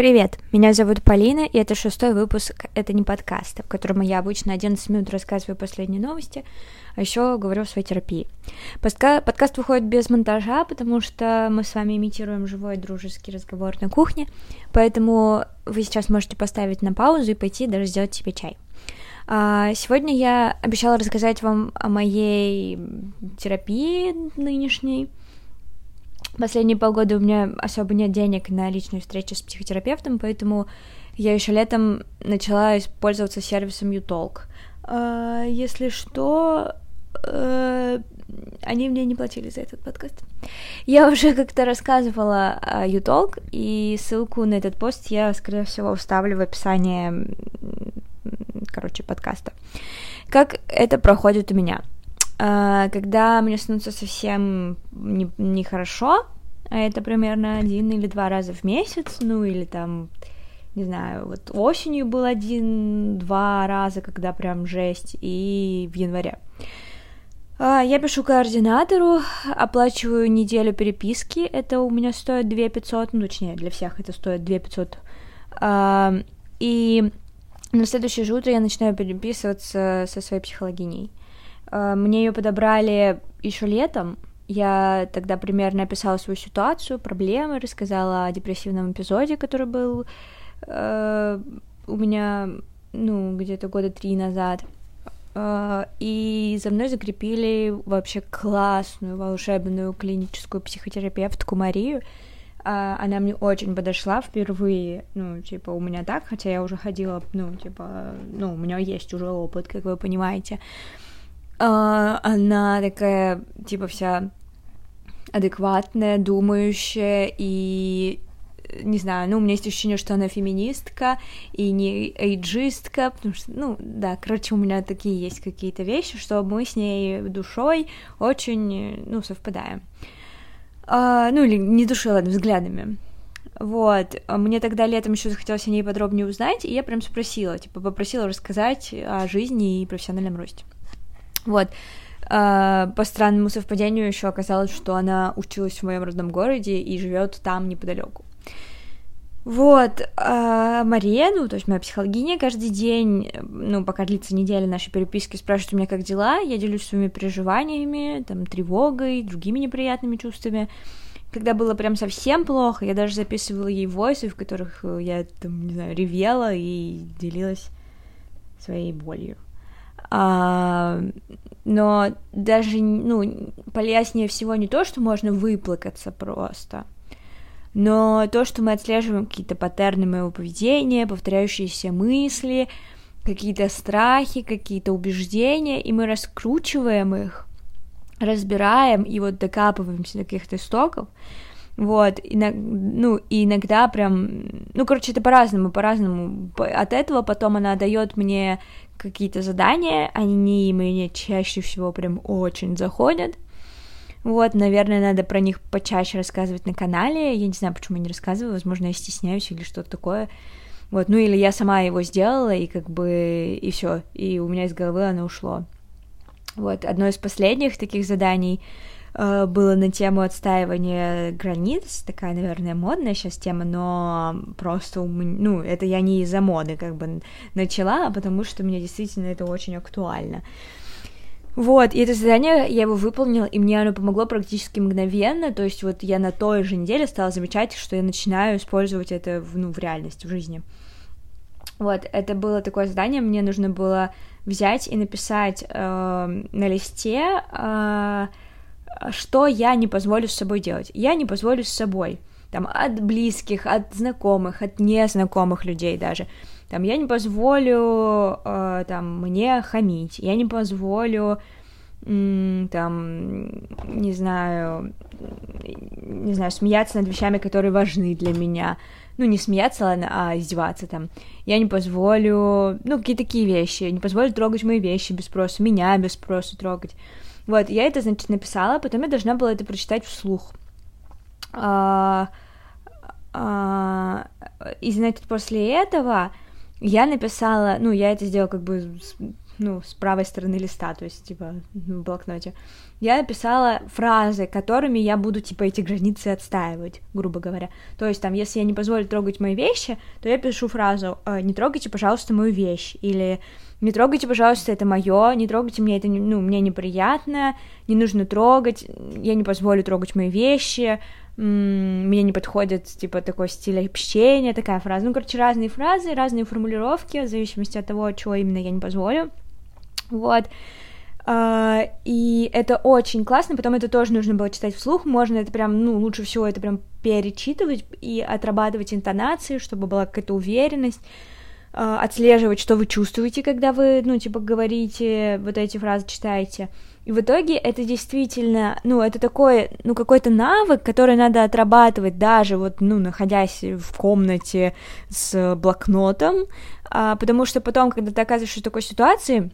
Привет, меня зовут Полина, и это шестой выпуск «Это не подкаст», в котором я обычно 11 минут рассказываю последние новости, а еще говорю о своей терапии. Подка- подкаст выходит без монтажа, потому что мы с вами имитируем живой дружеский разговор на кухне, поэтому вы сейчас можете поставить на паузу и пойти даже сделать себе чай. А, сегодня я обещала рассказать вам о моей терапии нынешней, Последние полгода у меня особо нет денег на личную встречу с психотерапевтом, поэтому я еще летом начала пользоваться сервисом Utalk. А, если что, э, они мне не платили за этот подкаст. Я уже как-то рассказывала о Utalk, и ссылку на этот пост я, скорее всего, вставлю в описание, короче, подкаста. Как это проходит у меня? А, когда мне становится совсем нехорошо, а это примерно один или два раза в месяц, ну или там, не знаю, вот осенью был один-два раза, когда прям жесть, и в январе. А, я пишу координатору, оплачиваю неделю переписки, это у меня стоит 2 500, ну, точнее, для всех это стоит 2 500. И на следующее же утро я начинаю переписываться со своей психологиней. Э, мне ее подобрали еще летом. Я тогда примерно описала свою ситуацию, проблемы, рассказала о депрессивном эпизоде, который был э, у меня, ну, где-то года три назад. Э, и за мной закрепили вообще классную, волшебную клиническую психотерапевтку Марию. Она мне очень подошла впервые, ну, типа, у меня так, хотя я уже ходила, ну, типа, ну, у меня есть уже опыт, как вы понимаете. Она такая, типа, вся адекватная, думающая и не знаю, ну, у меня есть ощущение, что она феминистка и не эйджистка, потому что, ну, да, короче, у меня такие есть какие-то вещи, что мы с ней душой очень, ну, совпадаем. А, ну, или не душой, ладно, взглядами. Вот, мне тогда летом еще захотелось о ней подробнее узнать, и я прям спросила, типа, попросила рассказать о жизни и профессиональном росте. Вот. Uh, по странному совпадению еще оказалось, что она училась в моем родном городе и живет там неподалеку. Вот, а Мария, ну, то есть моя психологиня, каждый день, ну, пока длится неделя нашей переписки, спрашивает у меня, как дела, я делюсь своими переживаниями, там, тревогой, другими неприятными чувствами. Когда было прям совсем плохо, я даже записывала ей войсы, в которых я, там, не знаю, ревела и делилась своей болью. А, но даже, ну, полезнее всего не то, что можно выплакаться просто, но то, что мы отслеживаем какие-то паттерны моего поведения, повторяющиеся мысли, какие-то страхи, какие-то убеждения, и мы раскручиваем их, разбираем и вот докапываемся до каких-то истоков, вот, и, ну, и иногда прям, ну, короче, это по-разному, по-разному. От этого потом она дает мне какие-то задания, они мне чаще всего прям очень заходят. Вот, наверное, надо про них почаще рассказывать на канале. Я не знаю, почему я не рассказываю, возможно, я стесняюсь или что-то такое. Вот, ну или я сама его сделала, и как бы, и все, и у меня из головы оно ушло. Вот, одно из последних таких заданий Э, было на тему отстаивания границ, такая, наверное, модная сейчас тема, но просто, ну, это я не из-за моды как бы начала, а потому что мне действительно это очень актуально. Вот, и это задание, я его выполнила, и мне оно помогло практически мгновенно, то есть вот я на той же неделе стала замечать, что я начинаю использовать это в, ну, в реальности, в жизни. Вот, это было такое задание, мне нужно было взять и написать э, на листе э, что я не позволю с собой делать. Я не позволю с собой, там, от близких, от знакомых, от незнакомых людей даже. Там, я не позволю, э, там, мне хамить, я не позволю, там, не знаю, не знаю, смеяться над вещами, которые важны для меня. Ну, не смеяться, ладно, а издеваться там. Я не позволю, ну, какие такие вещи. Не позволю трогать мои вещи без спроса, меня без спроса трогать. Вот, я это, значит, написала, потом я должна была это прочитать вслух. А, а, и, значит, после этого я написала, ну, я это сделала как бы ну, с правой стороны листа, то есть, типа, в блокноте, я писала фразы, которыми я буду, типа, эти границы отстаивать, грубо говоря. То есть, там, если я не позволю трогать мои вещи, то я пишу фразу «Э, «Не трогайте, пожалуйста, мою вещь», или «Не трогайте, пожалуйста, это мое, не трогайте мне это, ну, мне неприятно, не нужно трогать, я не позволю трогать мои вещи», мне не подходит, типа, такой стиль общения, такая фраза. Ну, короче, разные фразы, разные формулировки, в зависимости от того, чего именно я не позволю. Вот. Uh, и это очень классно, потом это тоже нужно было читать вслух, можно это прям, ну, лучше всего это прям перечитывать и отрабатывать интонации, чтобы была какая-то уверенность, uh, отслеживать, что вы чувствуете, когда вы, ну, типа, говорите, вот эти фразы читаете. И в итоге это действительно, ну, это такой, ну, какой-то навык, который надо отрабатывать даже вот, ну, находясь в комнате с блокнотом, а, потому что потом, когда ты оказываешься в такой ситуации,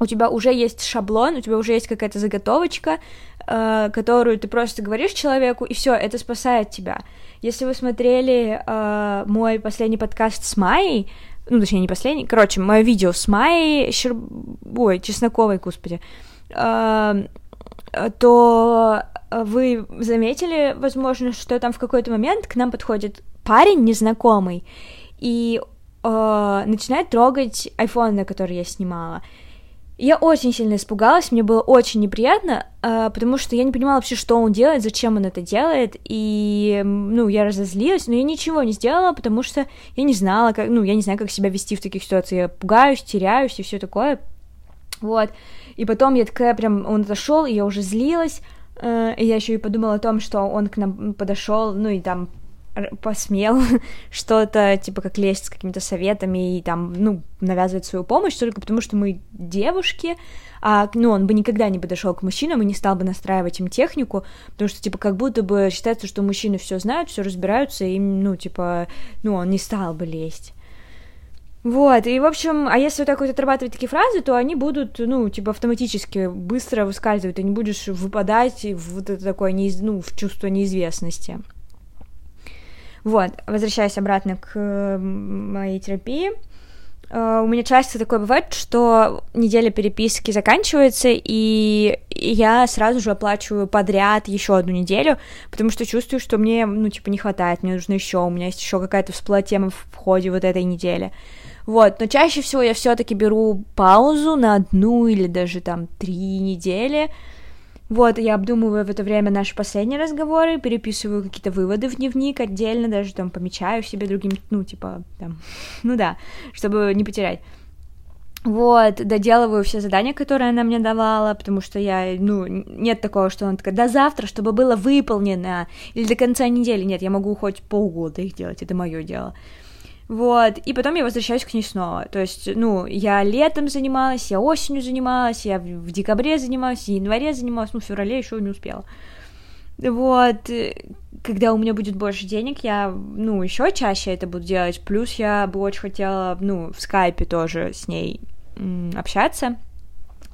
у тебя уже есть шаблон, у тебя уже есть какая-то заготовочка, э, которую ты просто говоришь человеку, и все, это спасает тебя. Если вы смотрели э, мой последний подкаст с Майей, ну, точнее, не последний, короче, мое видео с Майей, Щер... ой, Чесноковой, господи, э, то вы заметили, возможно, что там в какой-то момент к нам подходит парень незнакомый и э, начинает трогать iPhone, на который я снимала. Я очень сильно испугалась, мне было очень неприятно, э, потому что я не понимала вообще, что он делает, зачем он это делает, и, ну, я разозлилась, но я ничего не сделала, потому что я не знала, как, ну, я не знаю, как себя вести в таких ситуациях, я пугаюсь, теряюсь и все такое, вот, и потом я такая прям, он отошел, и я уже злилась, э, и я еще и подумала о том, что он к нам подошел, ну, и там посмел что-то, типа, как лезть с какими-то советами и там, ну, навязывать свою помощь только потому, что мы девушки, а, ну, он бы никогда не подошел к мужчинам и не стал бы настраивать им технику, потому что, типа, как будто бы считается, что мужчины все знают, все разбираются, и, ну, типа, ну, он не стал бы лезть. Вот, и, в общем, а если вот так вот отрабатывать такие фразы, то они будут, ну, типа, автоматически быстро выскальзывать, ты не будешь выпадать в вот это такое, неиз... ну, в чувство неизвестности. Вот, возвращаясь обратно к моей терапии, э, у меня часто такое бывает, что неделя переписки заканчивается, и я сразу же оплачиваю подряд еще одну неделю, потому что чувствую, что мне, ну, типа, не хватает, мне нужно еще, у меня есть еще какая-то всплыла тема в ходе вот этой недели. Вот, но чаще всего я все-таки беру паузу на одну или даже там три недели, вот, я обдумываю в это время наши последние разговоры, переписываю какие-то выводы в дневник отдельно, даже там помечаю себе другим, ну, типа, там, ну да, чтобы не потерять. Вот, доделываю все задания, которые она мне давала, потому что я, ну, нет такого, что она такая, до завтра, чтобы было выполнено, или до конца недели, нет, я могу хоть полгода их делать, это мое дело. Вот, и потом я возвращаюсь к ней снова. То есть, ну, я летом занималась, я осенью занималась, я в декабре занималась, в январе занималась, ну, в феврале еще не успела. Вот, когда у меня будет больше денег, я, ну, еще чаще это буду делать. Плюс я бы очень хотела, ну, в скайпе тоже с ней общаться.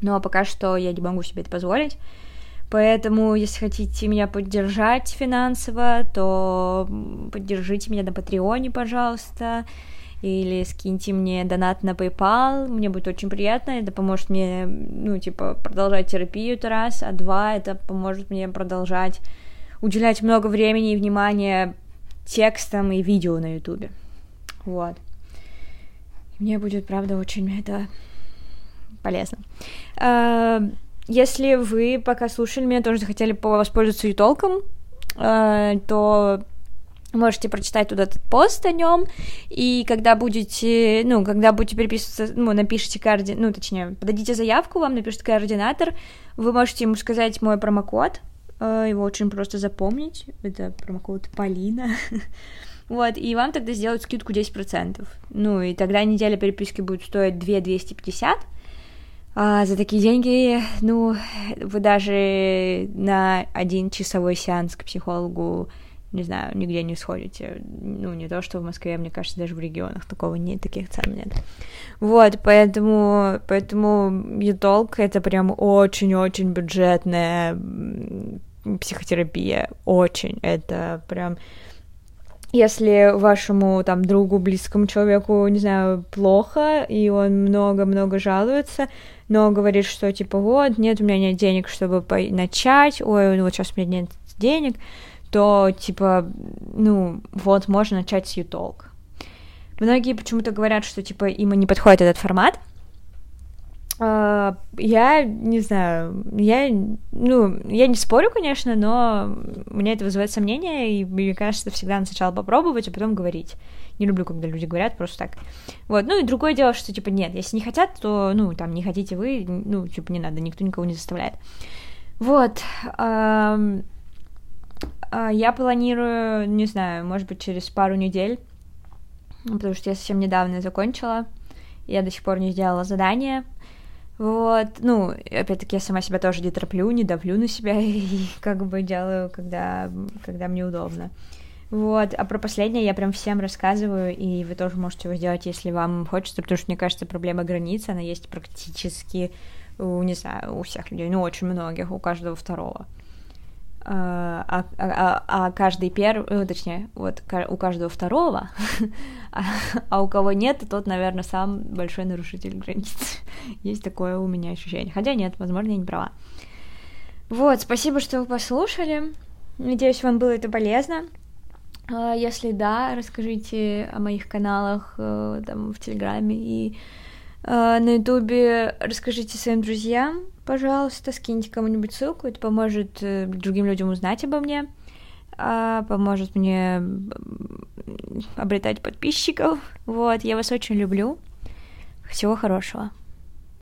Но пока что я не могу себе это позволить. Поэтому, если хотите меня поддержать финансово, то поддержите меня на Патреоне, пожалуйста, или скиньте мне донат на PayPal, мне будет очень приятно, это поможет мне, ну, типа, продолжать терапию, это раз, а два, это поможет мне продолжать уделять много времени и внимания текстам и видео на ютубе, вот. Мне будет, правда, очень это полезно. Если вы пока слушали меня, тоже захотели воспользоваться ютолком, э, то можете прочитать туда этот пост о нем, и когда будете, ну, когда будете переписываться, ну, напишите коорди... ну, точнее, подадите заявку, вам напишет координатор, вы можете ему сказать мой промокод, э, его очень просто запомнить, это промокод Полина, вот, и вам тогда сделают скидку 10%, ну, и тогда неделя переписки будет стоить 2 250, а за такие деньги, ну, вы даже на один часовой сеанс к психологу, не знаю, нигде не сходите. Ну, не то, что в Москве, мне кажется, даже в регионах такого нет, таких цен нет. Вот, поэтому, поэтому Ютолк — это прям очень-очень бюджетная психотерапия, очень. Это прям если вашему там другу, близкому человеку, не знаю, плохо, и он много-много жалуется, но говорит, что типа вот, нет, у меня нет денег, чтобы начать, ой, ну вот сейчас у меня нет денег, то типа, ну вот, можно начать с YouTube. Многие почему-то говорят, что типа им не подходит этот формат, я не знаю, я, ну, я не спорю, конечно, но мне это вызывает сомнения, и мне кажется, всегда надо сначала попробовать, а потом говорить. Не люблю, когда люди говорят просто так. Вот, ну и другое дело, что, типа, нет, если не хотят, то, ну, там, не хотите вы, ну, типа, не надо, никто никого не заставляет. Вот, uh, я планирую, не знаю, может быть, через пару недель, потому что я совсем недавно закончила, я до сих пор не сделала задание, вот, ну, опять-таки, я сама себя тоже не тороплю, не давлю на себя и как бы делаю, когда, когда мне удобно. Вот, а про последнее я прям всем рассказываю, и вы тоже можете его сделать, если вам хочется, потому что, мне кажется, проблема границ, она есть практически, у, не знаю, у всех людей, ну, очень многих, у каждого второго. А, а, а, каждый первый, ну, точнее, вот у каждого второго, а, а у кого нет, тот, наверное, сам большой нарушитель границ. Есть такое у меня ощущение. Хотя нет, возможно, я не права. Вот, спасибо, что вы послушали. Надеюсь, вам было это полезно. А, если да, расскажите о моих каналах э, там в Телеграме и э, на Ютубе. Расскажите своим друзьям пожалуйста, скиньте кому-нибудь ссылку, это поможет э, другим людям узнать обо мне, а, поможет мне обретать подписчиков. Вот, я вас очень люблю. Всего хорошего.